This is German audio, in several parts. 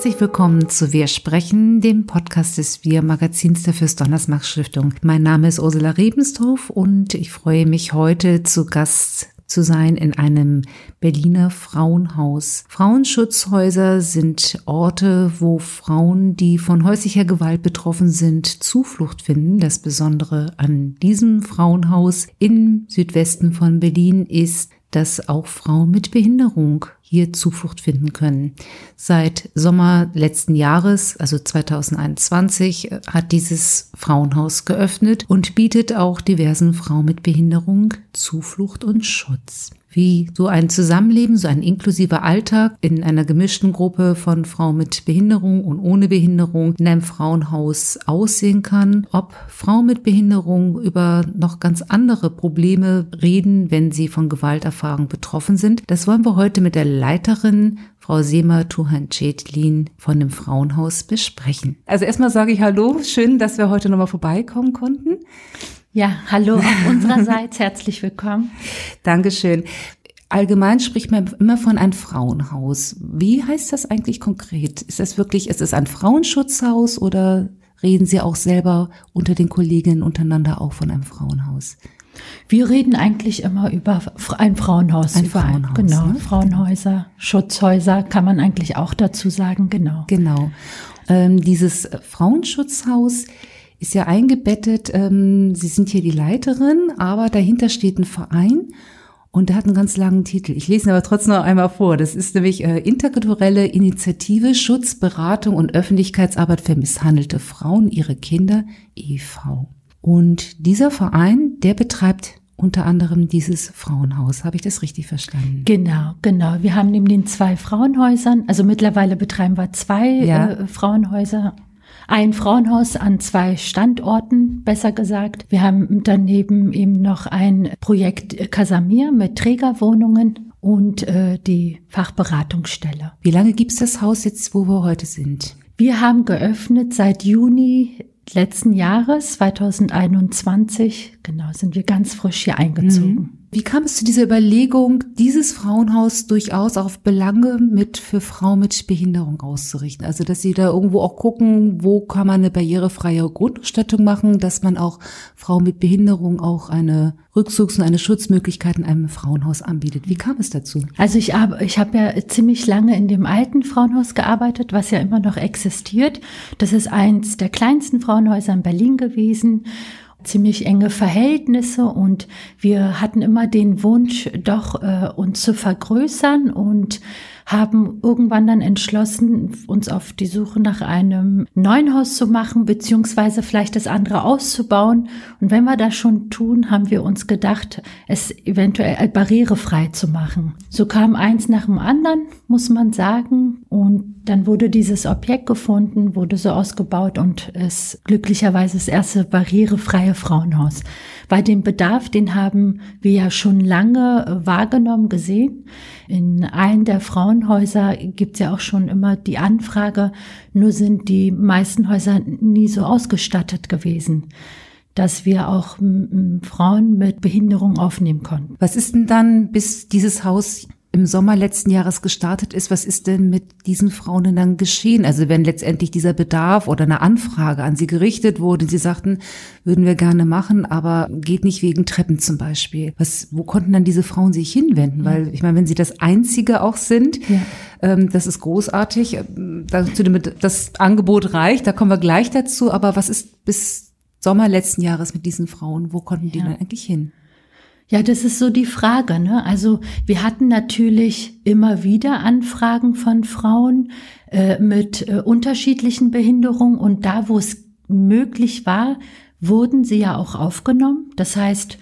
Herzlich willkommen zu Wir sprechen, dem Podcast des Wir Magazins der Fürst Donnersmarck Stiftung. Mein Name ist Ursula Rebensdorf und ich freue mich heute zu Gast zu sein in einem Berliner Frauenhaus. Frauenschutzhäuser sind Orte, wo Frauen, die von häuslicher Gewalt betroffen sind, Zuflucht finden. Das Besondere an diesem Frauenhaus im Südwesten von Berlin ist, dass auch Frauen mit Behinderung hier Zuflucht finden können. Seit Sommer letzten Jahres, also 2021, hat dieses Frauenhaus geöffnet und bietet auch diversen Frauen mit Behinderung Zuflucht und Schutz wie so ein Zusammenleben, so ein inklusiver Alltag in einer gemischten Gruppe von Frauen mit Behinderung und ohne Behinderung in einem Frauenhaus aussehen kann, ob Frauen mit Behinderung über noch ganz andere Probleme reden, wenn sie von Gewalterfahrung betroffen sind. Das wollen wir heute mit der Leiterin Frau Sema Tuhan-Cetlin von dem Frauenhaus besprechen. Also erstmal sage ich Hallo, schön, dass wir heute nochmal vorbeikommen konnten. Ja, hallo auch unsererseits, herzlich willkommen. Dankeschön. Allgemein spricht man immer von einem Frauenhaus. Wie heißt das eigentlich konkret? Ist das wirklich, ist es ein Frauenschutzhaus oder reden Sie auch selber unter den Kolleginnen untereinander auch von einem Frauenhaus? Wir reden eigentlich immer über ein Frauenhaus. Ein Frauenhaus. Genau, ne? Frauenhäuser, Schutzhäuser kann man eigentlich auch dazu sagen, genau. Genau. Ähm, dieses Frauenschutzhaus ist ja eingebettet, ähm, Sie sind hier die Leiterin, aber dahinter steht ein Verein und der hat einen ganz langen Titel. Ich lese ihn aber trotzdem noch einmal vor. Das ist nämlich äh, Interkulturelle Initiative Schutz, Beratung und Öffentlichkeitsarbeit für misshandelte Frauen, ihre Kinder e.V. Und dieser Verein, der betreibt unter anderem dieses Frauenhaus. Habe ich das richtig verstanden? Genau, genau. Wir haben neben den zwei Frauenhäusern, also mittlerweile betreiben wir zwei ja. äh, Frauenhäuser ein Frauenhaus an zwei Standorten, besser gesagt. Wir haben daneben eben noch ein Projekt Casamir mit Trägerwohnungen und äh, die Fachberatungsstelle. Wie lange gibt es das Haus jetzt, wo wir heute sind? Wir haben geöffnet seit Juni letzten Jahres, 2021. Genau, sind wir ganz frisch hier eingezogen. Mhm. Wie kam es zu dieser Überlegung, dieses Frauenhaus durchaus auf Belange mit für Frauen mit Behinderung auszurichten? Also, dass Sie da irgendwo auch gucken, wo kann man eine barrierefreie Grundausstattung machen, dass man auch Frauen mit Behinderung auch eine Rückzugs- und eine Schutzmöglichkeit in einem Frauenhaus anbietet. Wie kam es dazu? Also ich habe ich hab ja ziemlich lange in dem alten Frauenhaus gearbeitet, was ja immer noch existiert. Das ist eins der kleinsten Frauenhäuser in Berlin gewesen ziemlich enge Verhältnisse und wir hatten immer den Wunsch, doch äh, uns zu vergrößern und haben irgendwann dann entschlossen, uns auf die Suche nach einem neuen Haus zu machen, beziehungsweise vielleicht das andere auszubauen. Und wenn wir das schon tun, haben wir uns gedacht, es eventuell barrierefrei zu machen. So kam eins nach dem anderen, muss man sagen. Und dann wurde dieses Objekt gefunden, wurde so ausgebaut und es glücklicherweise das erste barrierefreie Frauenhaus. Weil den Bedarf, den haben wir ja schon lange wahrgenommen, gesehen. In allen der Frauenhäuser gibt es ja auch schon immer die Anfrage, nur sind die meisten Häuser nie so ausgestattet gewesen dass wir auch Frauen mit Behinderung aufnehmen konnten. Was ist denn dann, bis dieses Haus im Sommer letzten Jahres gestartet ist, was ist denn mit diesen Frauen denn dann geschehen? Also wenn letztendlich dieser Bedarf oder eine Anfrage an sie gerichtet wurde, sie sagten, würden wir gerne machen, aber geht nicht wegen Treppen zum Beispiel. Was, wo konnten dann diese Frauen sich hinwenden? Weil ich meine, wenn sie das Einzige auch sind, ja. ähm, das ist großartig. Dazu das Angebot reicht, da kommen wir gleich dazu. Aber was ist bis Sommer letzten Jahres mit diesen Frauen? Wo konnten die ja. dann eigentlich hin? Ja, das ist so die Frage. Ne? Also wir hatten natürlich immer wieder Anfragen von Frauen äh, mit äh, unterschiedlichen Behinderungen und da, wo es möglich war, wurden sie ja auch aufgenommen. Das heißt,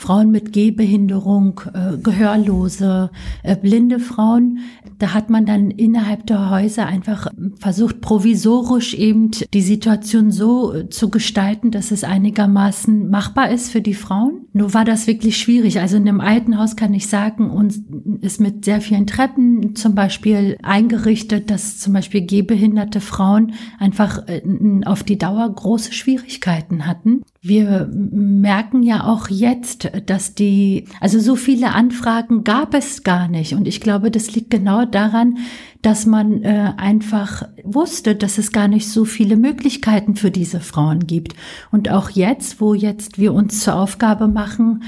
Frauen mit Gehbehinderung, äh, Gehörlose, äh, blinde Frauen. Da hat man dann innerhalb der Häuser einfach versucht, provisorisch eben die Situation so äh, zu gestalten, dass es einigermaßen machbar ist für die Frauen. Nur war das wirklich schwierig. Also in dem alten Haus kann ich sagen, uns ist mit sehr vielen Treppen zum Beispiel eingerichtet, dass zum Beispiel gehbehinderte Frauen einfach äh, auf die Dauer große Schwierigkeiten hatten Wir merken ja auch jetzt, dass die, also so viele Anfragen gab es gar nicht. Und ich glaube, das liegt genau daran, dass man äh, einfach wusste, dass es gar nicht so viele Möglichkeiten für diese Frauen gibt. Und auch jetzt, wo jetzt wir uns zur Aufgabe machen,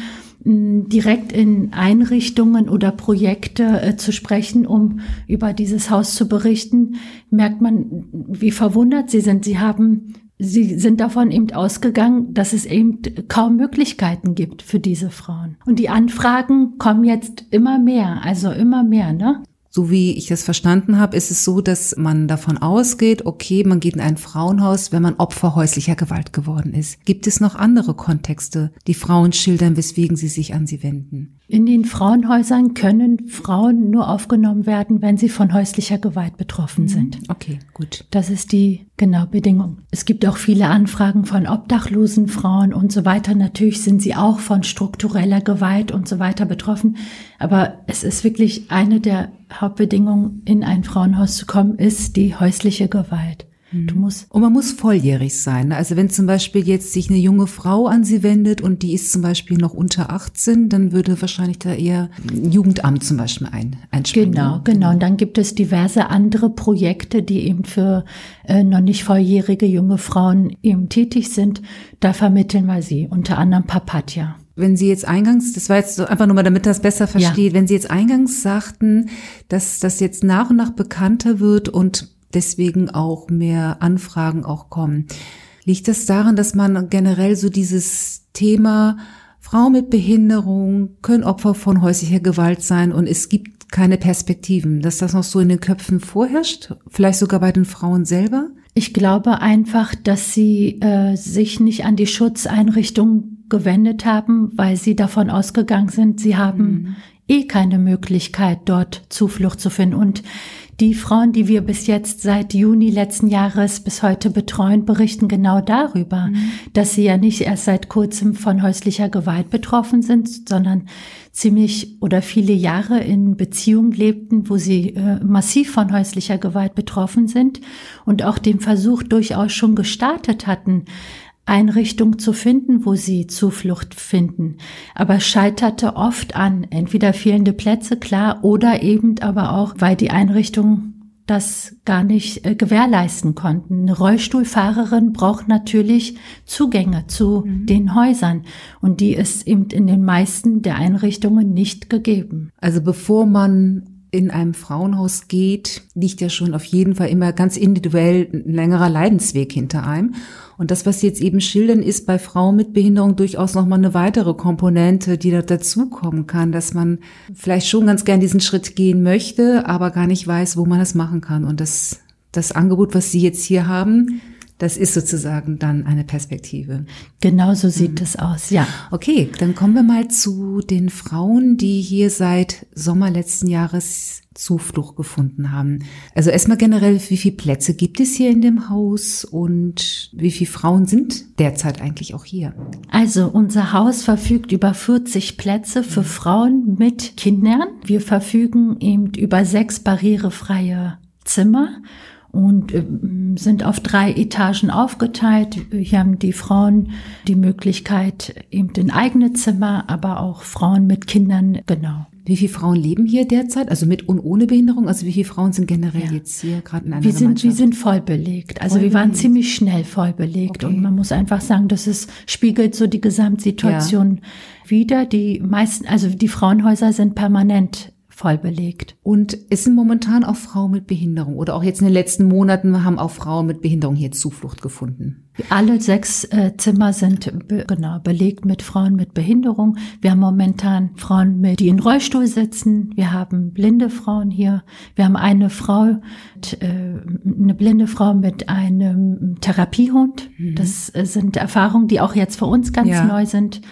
direkt in Einrichtungen oder Projekte äh, zu sprechen, um über dieses Haus zu berichten, merkt man, wie verwundert sie sind. Sie haben Sie sind davon eben ausgegangen, dass es eben kaum Möglichkeiten gibt für diese Frauen. Und die Anfragen kommen jetzt immer mehr, also immer mehr, ne? So wie ich das verstanden habe, ist es so, dass man davon ausgeht, okay, man geht in ein Frauenhaus, wenn man Opfer häuslicher Gewalt geworden ist. Gibt es noch andere Kontexte, die Frauen schildern, weswegen sie sich an sie wenden? In den Frauenhäusern können Frauen nur aufgenommen werden, wenn sie von häuslicher Gewalt betroffen sind. Mhm. Okay, gut. Das ist die genau Bedingung. Es gibt auch viele Anfragen von obdachlosen Frauen und so weiter. Natürlich sind sie auch von struktureller Gewalt und so weiter betroffen. Aber es ist wirklich eine der Hauptbedingungen, in ein Frauenhaus zu kommen, ist die häusliche Gewalt. Du musst und man muss volljährig sein. Ne? Also wenn zum Beispiel jetzt sich eine junge Frau an sie wendet und die ist zum Beispiel noch unter 18, dann würde wahrscheinlich da eher Jugendamt zum Beispiel ein, einspringen. Genau, genau. Und dann gibt es diverse andere Projekte, die eben für äh, noch nicht volljährige junge Frauen eben tätig sind. Da vermitteln wir sie, unter anderem Papatja. Wenn Sie jetzt eingangs, das war jetzt so einfach nur mal, damit das besser versteht, ja. wenn Sie jetzt eingangs sagten, dass das jetzt nach und nach bekannter wird und deswegen auch mehr Anfragen auch kommen. Liegt das daran, dass man generell so dieses Thema Frauen mit Behinderung können Opfer von häuslicher Gewalt sein und es gibt keine Perspektiven, dass das noch so in den Köpfen vorherrscht, vielleicht sogar bei den Frauen selber? Ich glaube einfach, dass sie äh, sich nicht an die Schutzeinrichtung gewendet haben, weil sie davon ausgegangen sind, sie haben mhm. eh keine Möglichkeit, dort Zuflucht zu finden. Und die Frauen, die wir bis jetzt seit Juni letzten Jahres bis heute betreuen, berichten genau darüber, mhm. dass sie ja nicht erst seit kurzem von häuslicher Gewalt betroffen sind, sondern ziemlich oder viele Jahre in Beziehungen lebten, wo sie äh, massiv von häuslicher Gewalt betroffen sind und auch den Versuch durchaus schon gestartet hatten, Einrichtung zu finden, wo sie Zuflucht finden. Aber scheiterte oft an entweder fehlende Plätze, klar, oder eben aber auch, weil die Einrichtungen das gar nicht äh, gewährleisten konnten. Eine Rollstuhlfahrerin braucht natürlich Zugänge zu mhm. den Häusern und die ist eben in den meisten der Einrichtungen nicht gegeben. Also bevor man in einem Frauenhaus geht, liegt ja schon auf jeden Fall immer ganz individuell ein längerer Leidensweg hinter einem. Und das, was Sie jetzt eben schildern, ist bei Frauen mit Behinderung durchaus nochmal eine weitere Komponente, die da dazukommen kann, dass man vielleicht schon ganz gern diesen Schritt gehen möchte, aber gar nicht weiß, wo man das machen kann. Und das, das Angebot, was Sie jetzt hier haben, das ist sozusagen dann eine Perspektive. Genau so sieht mhm. es aus, ja. Okay, dann kommen wir mal zu den Frauen, die hier seit Sommer letzten Jahres Zuflucht gefunden haben. Also erstmal generell, wie viele Plätze gibt es hier in dem Haus und wie viele Frauen sind derzeit eigentlich auch hier? Also unser Haus verfügt über 40 Plätze für Frauen mit Kindern. Wir verfügen eben über sechs barrierefreie Zimmer und äh, sind auf drei Etagen aufgeteilt. Hier haben die Frauen die Möglichkeit, eben in eigene Zimmer, aber auch Frauen mit Kindern, genau. Wie viele Frauen leben hier derzeit? Also mit und ohne Behinderung? Also wie viele Frauen sind generell ja. jetzt hier gerade in einer wir sind, Wir sind voll belegt. Also voll wir waren belegt. ziemlich schnell voll belegt. Okay. Und man muss einfach sagen, dass es spiegelt so die Gesamtsituation ja. wieder. Die meisten, also die Frauenhäuser sind permanent voll belegt. Und es sind momentan auch Frauen mit Behinderung oder auch jetzt in den letzten Monaten haben auch Frauen mit Behinderung hier Zuflucht gefunden. Alle sechs äh, Zimmer sind be genau belegt mit Frauen mit Behinderung. Wir haben momentan Frauen, mit, die in Rollstuhl sitzen. Wir haben blinde Frauen hier. Wir haben eine Frau, mit, äh, eine blinde Frau mit einem Therapiehund. Mhm. Das äh, sind Erfahrungen, die auch jetzt für uns ganz ja. neu sind.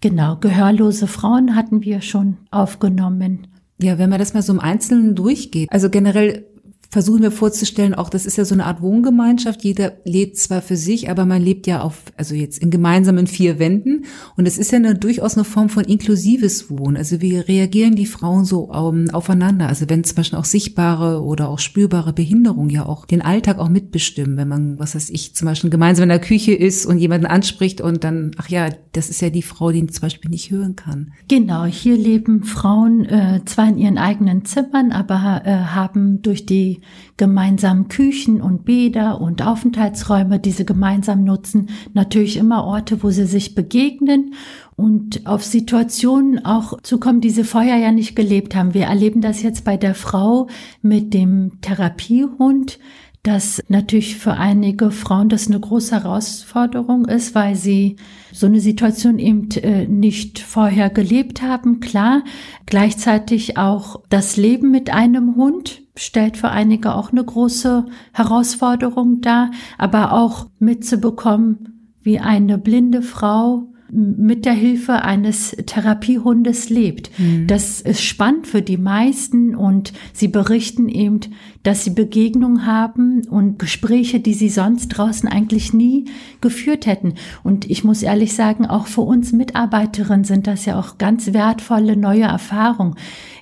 Genau, gehörlose Frauen hatten wir schon aufgenommen ja, wenn man das mal so im Einzelnen durchgeht, also generell versuche mir vorzustellen, auch das ist ja so eine Art Wohngemeinschaft. Jeder lebt zwar für sich, aber man lebt ja auf, also jetzt in gemeinsamen vier Wänden. Und es ist ja eine, durchaus eine Form von inklusives Wohnen. Also wie reagieren die Frauen so um, aufeinander? Also wenn zum Beispiel auch sichtbare oder auch spürbare Behinderung ja auch den Alltag auch mitbestimmen. Wenn man, was weiß ich, zum Beispiel gemeinsam in der Küche ist und jemanden anspricht und dann, ach ja, das ist ja die Frau, die zum Beispiel nicht hören kann. Genau, hier leben Frauen äh, zwar in ihren eigenen Zimmern, aber äh, haben durch die gemeinsamen Küchen und Bäder und Aufenthaltsräume, die sie gemeinsam nutzen, natürlich immer Orte, wo sie sich begegnen und auf Situationen auch zukommen, die sie vorher ja nicht gelebt haben. Wir erleben das jetzt bei der Frau mit dem Therapiehund, dass natürlich für einige Frauen das eine große Herausforderung ist, weil sie so eine Situation eben äh, nicht vorher gelebt haben. Klar, gleichzeitig auch das Leben mit einem Hund stellt für einige auch eine große Herausforderung dar, aber auch mitzubekommen, wie eine blinde Frau mit der Hilfe eines Therapiehundes lebt. Mhm. Das ist spannend für die meisten und sie berichten eben, dass sie Begegnungen haben und Gespräche, die sie sonst draußen eigentlich nie geführt hätten. Und ich muss ehrlich sagen, auch für uns Mitarbeiterinnen sind das ja auch ganz wertvolle neue Erfahrungen.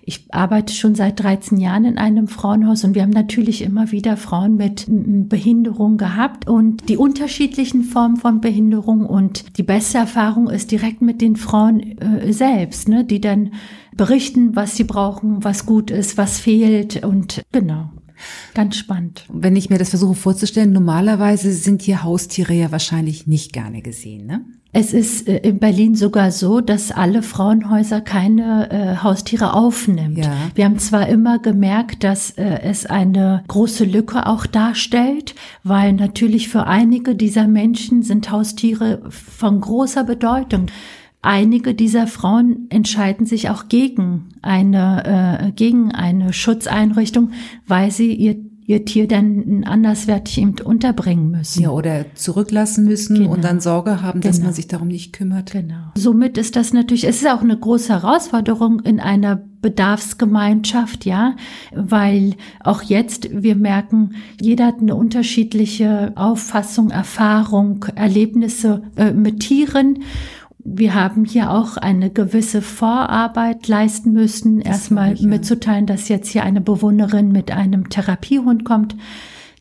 Ich arbeite schon seit 13 Jahren in einem Frauenhaus und wir haben natürlich immer wieder Frauen mit Behinderung gehabt und die unterschiedlichen Formen von Behinderung und die beste Erfahrung ist direkt mit den Frauen äh, selbst, ne, die dann berichten, was sie brauchen, was gut ist, was fehlt und genau. Ganz spannend. Wenn ich mir das versuche vorzustellen, normalerweise sind hier Haustiere ja wahrscheinlich nicht gerne gesehen, ne? Es ist äh, in Berlin sogar so, dass alle Frauenhäuser keine äh, Haustiere aufnimmt. Ja. Wir haben zwar immer gemerkt, dass äh, es eine große Lücke auch darstellt, weil natürlich für einige dieser Menschen sind Haustiere von großer Bedeutung. Einige dieser Frauen entscheiden sich auch gegen eine, äh, gegen eine Schutzeinrichtung, weil sie ihr ihr Tier dann anderswertig eben unterbringen müssen. Ja, oder zurücklassen müssen genau. und dann Sorge haben, dass genau. man sich darum nicht kümmert. Genau. Somit ist das natürlich, es ist auch eine große Herausforderung in einer Bedarfsgemeinschaft, ja, weil auch jetzt wir merken, jeder hat eine unterschiedliche Auffassung, Erfahrung, Erlebnisse äh, mit Tieren wir haben hier auch eine gewisse Vorarbeit leisten müssen, erstmal mitzuteilen, dass jetzt hier eine Bewohnerin mit einem Therapiehund kommt.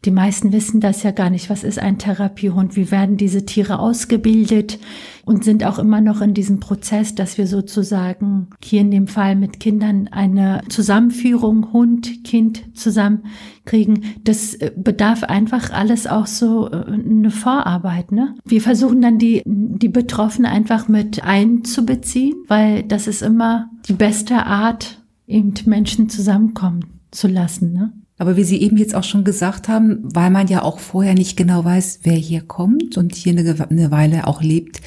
Die meisten wissen das ja gar nicht. Was ist ein Therapiehund? Wie werden diese Tiere ausgebildet? Und sind auch immer noch in diesem Prozess, dass wir sozusagen hier in dem Fall mit Kindern eine Zusammenführung Hund, Kind zusammenkriegen. Das äh, bedarf einfach alles auch so äh, eine Vorarbeit, ne? Wir versuchen dann die, die Betroffenen einfach mit einzubeziehen, weil das ist immer die beste Art, eben Menschen zusammenkommen zu lassen, ne? Aber wie Sie eben jetzt auch schon gesagt haben, weil man ja auch vorher nicht genau weiß, wer hier kommt und hier eine, eine Weile auch lebt,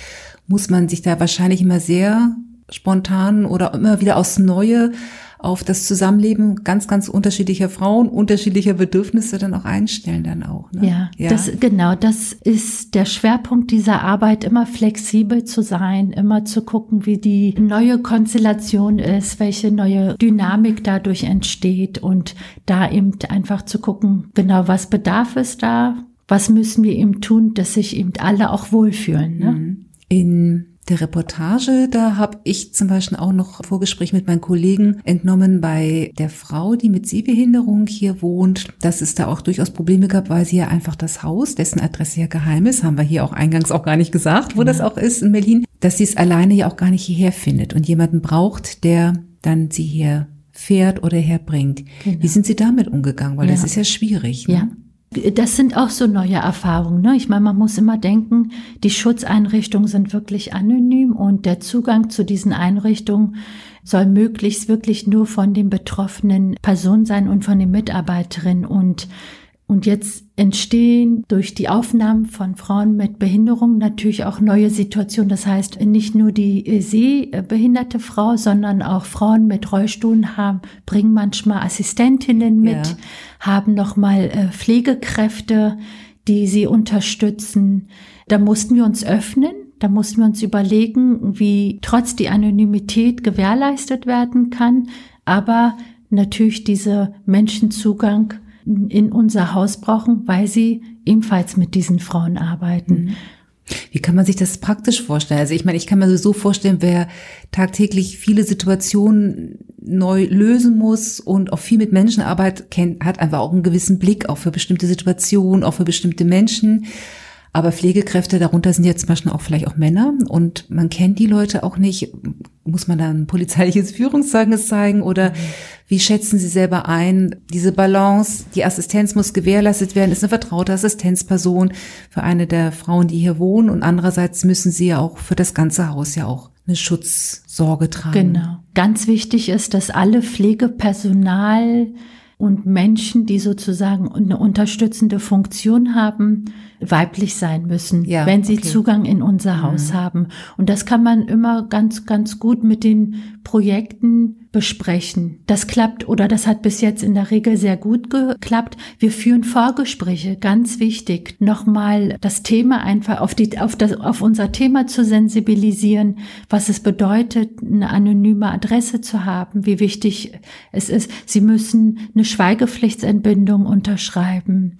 muss man sich da wahrscheinlich immer sehr spontan oder immer wieder aufs Neue auf das Zusammenleben ganz, ganz unterschiedlicher Frauen, unterschiedlicher Bedürfnisse dann auch einstellen dann auch. Ne? Ja, ja. Das, genau, das ist der Schwerpunkt dieser Arbeit, immer flexibel zu sein, immer zu gucken, wie die neue Konstellation ist, welche neue Dynamik dadurch entsteht und da eben einfach zu gucken, genau, was bedarf es da, was müssen wir eben tun, dass sich eben alle auch wohlfühlen. Ne? Mhm. In der Reportage, da habe ich zum Beispiel auch noch Vorgespräch mit meinen Kollegen entnommen bei der Frau, die mit Sehbehinderung hier wohnt, dass es da auch durchaus Probleme gab, weil sie ja einfach das Haus, dessen Adresse ja geheim ist, haben wir hier auch eingangs auch gar nicht gesagt, wo ja. das auch ist in Berlin, dass sie es alleine ja auch gar nicht hierher findet und jemanden braucht, der dann sie hier fährt oder herbringt. Genau. Wie sind Sie damit umgegangen? Weil ja. das ist ja schwierig. Ne? Ja das sind auch so neue Erfahrungen. Ne? Ich meine, man muss immer denken, die Schutzeinrichtungen sind wirklich anonym und der Zugang zu diesen Einrichtungen soll möglichst wirklich nur von den betroffenen Personen sein und von den Mitarbeiterinnen. Und und jetzt entstehen durch die Aufnahmen von Frauen mit Behinderung natürlich auch neue Situationen. Das heißt, nicht nur die sehbehinderte Frau, sondern auch Frauen mit Rollstuhlen haben, bringen manchmal Assistentinnen mit, ja. haben nochmal äh, Pflegekräfte, die sie unterstützen. Da mussten wir uns öffnen. Da mussten wir uns überlegen, wie trotz die Anonymität gewährleistet werden kann, aber natürlich dieser Menschenzugang in unser Haus brauchen, weil sie ebenfalls mit diesen Frauen arbeiten. Mhm. Wie kann man sich das praktisch vorstellen? Also ich meine, ich kann mir so vorstellen, wer tagtäglich viele Situationen neu lösen muss und auch viel mit Menschenarbeit kennt, hat einfach auch einen gewissen Blick auch für bestimmte Situationen, auch für bestimmte Menschen. Aber Pflegekräfte, darunter sind jetzt zum Beispiel auch vielleicht auch Männer und man kennt die Leute auch nicht. Muss man dann polizeiliches Führungszeugnis zeigen oder mhm. Wie schätzen Sie selber ein? Diese Balance, die Assistenz muss gewährleistet werden, ist eine vertraute Assistenzperson für eine der Frauen, die hier wohnen und andererseits müssen Sie ja auch für das ganze Haus ja auch eine Schutzsorge tragen. Genau. Ganz wichtig ist, dass alle Pflegepersonal und Menschen, die sozusagen eine unterstützende Funktion haben, weiblich sein müssen, ja, wenn sie okay. Zugang in unser Haus mhm. haben. Und das kann man immer ganz, ganz gut mit den Projekten besprechen. Das klappt oder das hat bis jetzt in der Regel sehr gut geklappt. Wir führen Vorgespräche, ganz wichtig. Nochmal das Thema einfach auf die, auf das, auf unser Thema zu sensibilisieren, was es bedeutet, eine anonyme Adresse zu haben, wie wichtig es ist. Sie müssen eine Schweigepflichtsentbindung unterschreiben.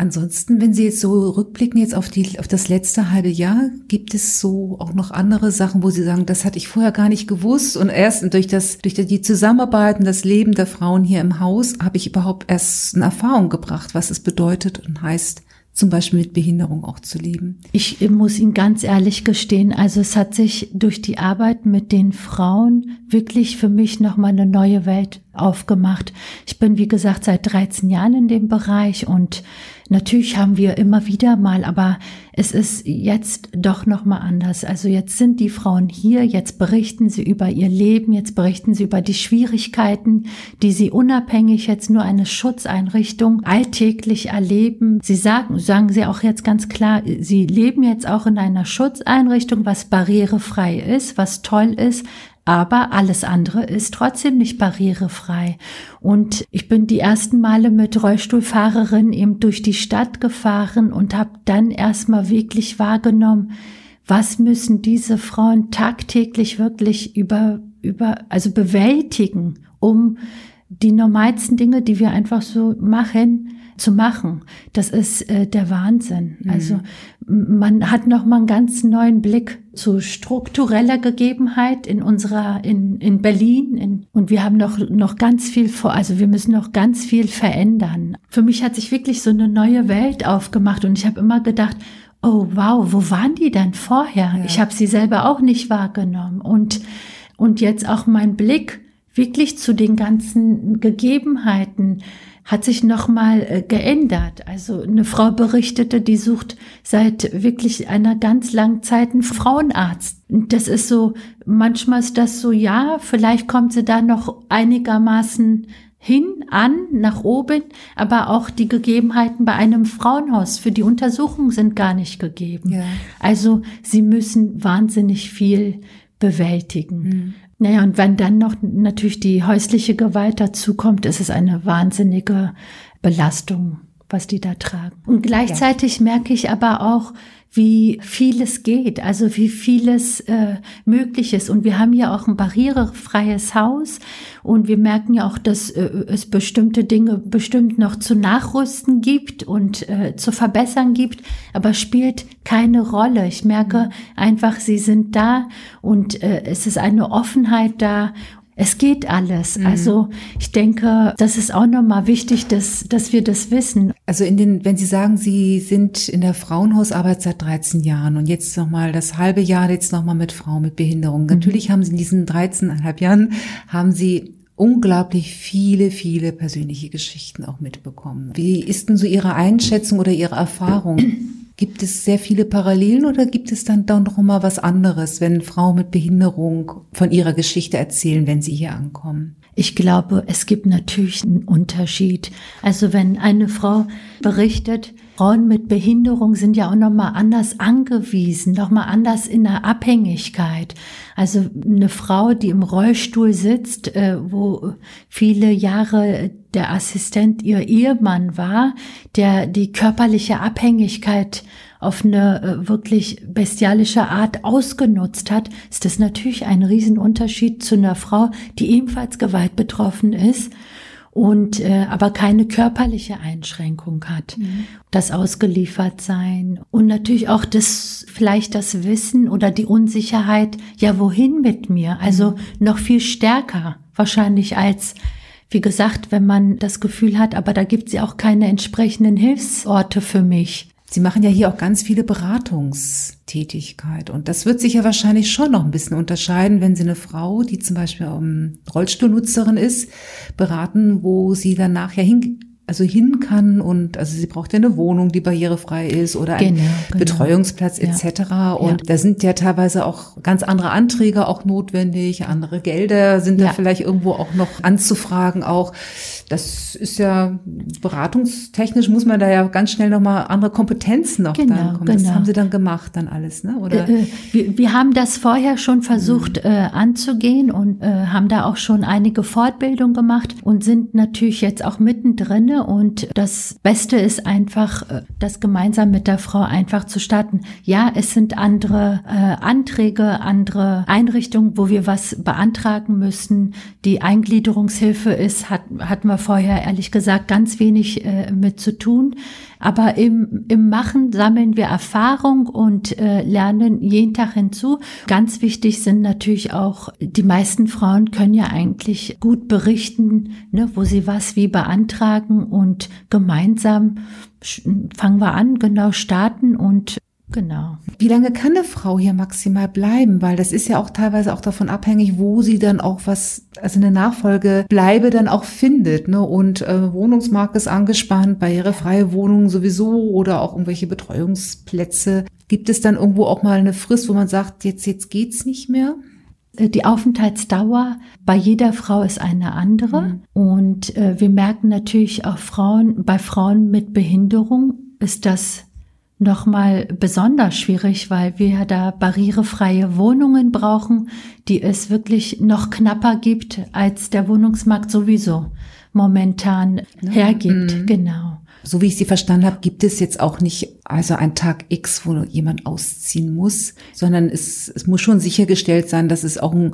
Ansonsten, wenn Sie jetzt so rückblicken jetzt auf die, auf das letzte halbe Jahr, gibt es so auch noch andere Sachen, wo Sie sagen, das hatte ich vorher gar nicht gewusst und erst durch das, durch die Zusammenarbeit und das Leben der Frauen hier im Haus habe ich überhaupt erst eine Erfahrung gebracht, was es bedeutet und heißt, zum Beispiel mit Behinderung auch zu leben. Ich muss Ihnen ganz ehrlich gestehen, also es hat sich durch die Arbeit mit den Frauen wirklich für mich nochmal eine neue Welt aufgemacht. Ich bin, wie gesagt, seit 13 Jahren in dem Bereich und Natürlich haben wir immer wieder mal, aber es ist jetzt doch noch mal anders. Also jetzt sind die Frauen hier, jetzt berichten sie über ihr Leben, jetzt berichten sie über die Schwierigkeiten, die sie unabhängig jetzt nur eine Schutzeinrichtung alltäglich erleben. Sie sagen, sagen sie auch jetzt ganz klar, sie leben jetzt auch in einer Schutzeinrichtung, was barrierefrei ist, was toll ist, aber alles andere ist trotzdem nicht barrierefrei. Und ich bin die ersten Male mit Rollstuhlfahrerin eben durch die Stadt gefahren und habe dann erstmal wirklich wahrgenommen, was müssen diese Frauen tagtäglich wirklich über, über, also bewältigen, um die normalsten Dinge, die wir einfach so machen, zu machen. Das ist äh, der Wahnsinn. Mhm. Also man hat noch mal einen ganz neuen Blick zu struktureller Gegebenheit in unserer in in Berlin in, und wir haben noch noch ganz viel vor. Also wir müssen noch ganz viel verändern. Für mich hat sich wirklich so eine neue Welt aufgemacht und ich habe immer gedacht, oh wow, wo waren die denn vorher? Ja. Ich habe sie selber auch nicht wahrgenommen und und jetzt auch mein Blick wirklich zu den ganzen Gegebenheiten hat sich nochmal äh, geändert. Also eine Frau berichtete, die sucht seit wirklich einer ganz langen Zeit einen Frauenarzt. Das ist so, manchmal ist das so, ja, vielleicht kommt sie da noch einigermaßen hin, an, nach oben, aber auch die Gegebenheiten bei einem Frauenhaus für die Untersuchung sind gar nicht gegeben. Ja. Also sie müssen wahnsinnig viel bewältigen. Mhm. Naja, und wenn dann noch natürlich die häusliche Gewalt dazukommt, ist es eine wahnsinnige Belastung, was die da tragen. Und gleichzeitig ja. merke ich aber auch, wie vieles geht, also wie vieles äh, möglich ist. Und wir haben ja auch ein barrierefreies Haus und wir merken ja auch, dass äh, es bestimmte Dinge bestimmt noch zu nachrüsten gibt und äh, zu verbessern gibt, aber spielt keine Rolle. Ich merke mhm. einfach, sie sind da und äh, es ist eine Offenheit da es geht alles. Mhm. Also ich denke, das ist auch nochmal wichtig, dass, dass wir das wissen. Also in den, wenn Sie sagen, Sie sind in der Frauenhausarbeit seit 13 Jahren und jetzt nochmal das halbe Jahr jetzt nochmal mit Frauen mit Behinderung. Mhm. Natürlich haben Sie in diesen 13,5 Jahren, haben Sie unglaublich viele, viele persönliche Geschichten auch mitbekommen. Wie ist denn so Ihre Einschätzung oder Ihre Erfahrung? Gibt es sehr viele Parallelen oder gibt es dann doch noch mal was anderes, wenn Frauen mit Behinderung von ihrer Geschichte erzählen, wenn sie hier ankommen? Ich glaube, es gibt natürlich einen Unterschied. Also wenn eine Frau berichtet, Frauen mit Behinderung sind ja auch noch mal anders angewiesen, noch mal anders in der Abhängigkeit. Also eine Frau, die im Rollstuhl sitzt, äh, wo viele Jahre der Assistent ihr Ehemann war, der die körperliche Abhängigkeit auf eine äh, wirklich bestialische Art ausgenutzt hat, ist das natürlich ein Riesenunterschied zu einer Frau, die ebenfalls Gewalt betroffen ist und äh, aber keine körperliche Einschränkung hat. Mhm. Das Ausgeliefertsein und natürlich auch das vielleicht das Wissen oder die Unsicherheit, ja wohin mit mir? Also mhm. noch viel stärker wahrscheinlich als wie gesagt, wenn man das Gefühl hat, aber da gibt es ja auch keine entsprechenden Hilfsorte für mich. Sie machen ja hier auch ganz viele Beratungstätigkeit und das wird sich ja wahrscheinlich schon noch ein bisschen unterscheiden, wenn Sie eine Frau, die zum Beispiel um, Rollstuhlnutzerin ist, beraten, wo sie dann nachher hin also hin kann und also sie braucht ja eine Wohnung, die barrierefrei ist oder einen genau, genau. Betreuungsplatz etc. Ja. Und ja. da sind ja teilweise auch ganz andere Anträge auch notwendig, andere Gelder sind ja. da vielleicht irgendwo auch noch anzufragen auch. Das ist ja beratungstechnisch muss man da ja ganz schnell nochmal andere Kompetenzen noch genau, dann kommen. Genau. Das haben Sie dann gemacht dann alles, ne? Oder? Äh, äh, wir, wir, haben das vorher schon versucht mhm. äh, anzugehen und äh, haben da auch schon einige Fortbildungen gemacht und sind natürlich jetzt auch mittendrin und das Beste ist einfach, äh, das gemeinsam mit der Frau einfach zu starten. Ja, es sind andere äh, Anträge, andere Einrichtungen, wo wir was beantragen müssen. Die Eingliederungshilfe ist, hat, hatten wir vorher ehrlich gesagt ganz wenig äh, mit zu tun. Aber im, im Machen sammeln wir Erfahrung und äh, lernen jeden Tag hinzu. Ganz wichtig sind natürlich auch, die meisten Frauen können ja eigentlich gut berichten, ne, wo sie was wie beantragen und gemeinsam fangen wir an, genau starten und Genau. Wie lange kann eine Frau hier maximal bleiben? Weil das ist ja auch teilweise auch davon abhängig, wo sie dann auch was, also eine Nachfolge bleibe dann auch findet. Ne? Und äh, Wohnungsmarkt ist angespannt, barrierefreie Wohnungen sowieso oder auch irgendwelche Betreuungsplätze. Gibt es dann irgendwo auch mal eine Frist, wo man sagt, jetzt, jetzt geht's nicht mehr? Äh, die Aufenthaltsdauer bei jeder Frau ist eine andere. Mhm. Und äh, wir merken natürlich auch Frauen, bei Frauen mit Behinderung ist das nochmal besonders schwierig, weil wir da barrierefreie Wohnungen brauchen, die es wirklich noch knapper gibt, als der Wohnungsmarkt sowieso momentan ja. hergibt. Mhm. Genau. So wie ich Sie verstanden habe, gibt es jetzt auch nicht also ein Tag X, wo jemand ausziehen muss, sondern es, es muss schon sichergestellt sein, dass es auch ein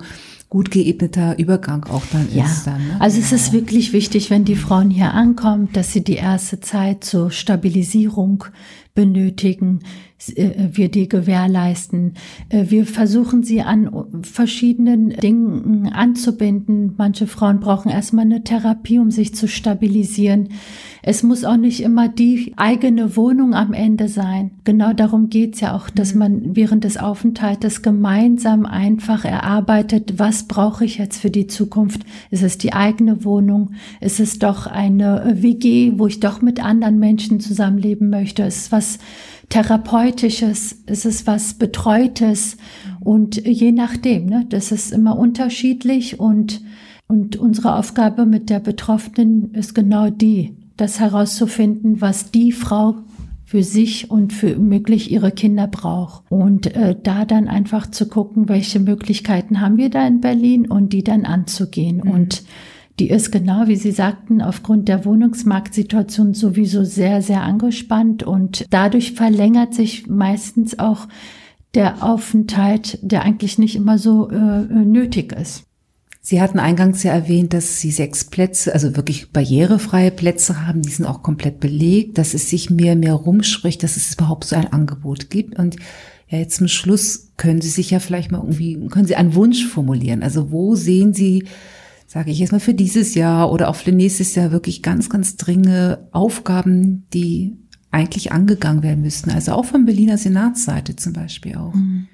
gut geebneter Übergang auch dann ja. ist. Dann, ne? Also es ist wirklich wichtig, wenn die Frauen hier ankommen, dass sie die erste Zeit zur Stabilisierung benötigen, äh, wir die gewährleisten. Äh, wir versuchen sie an verschiedenen Dingen anzubinden. Manche Frauen brauchen erstmal eine Therapie, um sich zu stabilisieren. Es muss auch nicht immer die eigene Wohnung am Ende sein. Genau darum geht's ja auch, dass mhm. man während des Aufenthaltes gemeinsam einfach erarbeitet, was brauche ich jetzt für die Zukunft? Ist es die eigene Wohnung? Ist es doch eine WG, wo ich doch mit anderen Menschen zusammenleben möchte? Ist es was Therapeutisches? Ist es was Betreutes? Und je nachdem, ne, das ist immer unterschiedlich und und unsere Aufgabe mit der Betroffenen ist genau die, das herauszufinden, was die Frau für sich und für möglich ihre Kinder braucht. Und äh, da dann einfach zu gucken, welche Möglichkeiten haben wir da in Berlin und die dann anzugehen. Mhm. Und die ist genau, wie Sie sagten, aufgrund der Wohnungsmarktsituation sowieso sehr, sehr angespannt und dadurch verlängert sich meistens auch der Aufenthalt, der eigentlich nicht immer so äh, nötig ist. Sie hatten eingangs ja erwähnt, dass Sie sechs Plätze, also wirklich barrierefreie Plätze haben. Die sind auch komplett belegt, dass es sich mehr, mehr rumspricht, dass es überhaupt so ein Angebot gibt. Und ja, jetzt zum Schluss können Sie sich ja vielleicht mal irgendwie, können Sie einen Wunsch formulieren? Also wo sehen Sie, sage ich jetzt mal, für dieses Jahr oder auch für nächstes Jahr wirklich ganz, ganz dringende Aufgaben, die eigentlich angegangen werden müssten? Also auch von Berliner Senatsseite zum Beispiel auch. Mhm.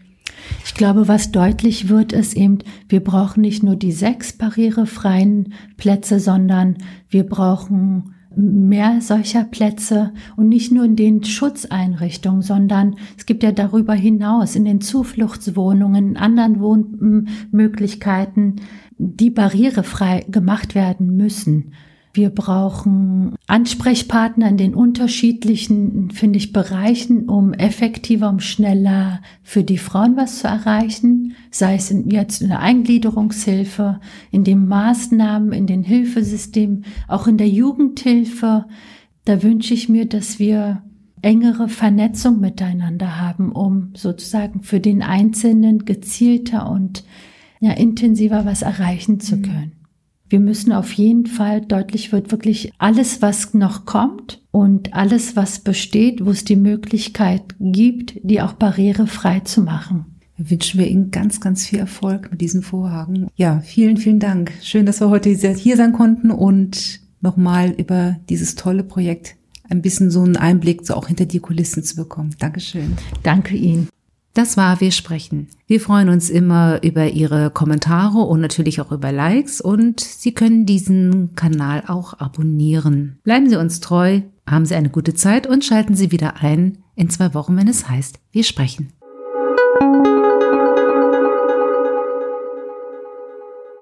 Ich glaube, was deutlich wird, ist eben, wir brauchen nicht nur die sechs barrierefreien Plätze, sondern wir brauchen mehr solcher Plätze und nicht nur in den Schutzeinrichtungen, sondern es gibt ja darüber hinaus in den Zufluchtswohnungen, in anderen Wohnmöglichkeiten, die barrierefrei gemacht werden müssen. Wir brauchen Ansprechpartner in den unterschiedlichen, finde ich, Bereichen, um effektiver, um schneller für die Frauen was zu erreichen, sei es in, jetzt in der Eingliederungshilfe, in den Maßnahmen, in den Hilfesystemen, auch in der Jugendhilfe. Da wünsche ich mir, dass wir engere Vernetzung miteinander haben, um sozusagen für den Einzelnen gezielter und ja, intensiver was erreichen zu mhm. können. Wir müssen auf jeden Fall deutlich wird, wirklich alles, was noch kommt und alles, was besteht, wo es die Möglichkeit gibt, die auch barrierefrei zu machen. Wünschen wir Ihnen ganz, ganz viel Erfolg mit diesem Vorhaben. Ja, vielen, vielen Dank. Schön, dass wir heute hier sein konnten und nochmal über dieses tolle Projekt ein bisschen so einen Einblick so auch hinter die Kulissen zu bekommen. Dankeschön. Danke Ihnen. Das war Wir sprechen. Wir freuen uns immer über Ihre Kommentare und natürlich auch über Likes und Sie können diesen Kanal auch abonnieren. Bleiben Sie uns treu, haben Sie eine gute Zeit und schalten Sie wieder ein in zwei Wochen, wenn es heißt Wir sprechen.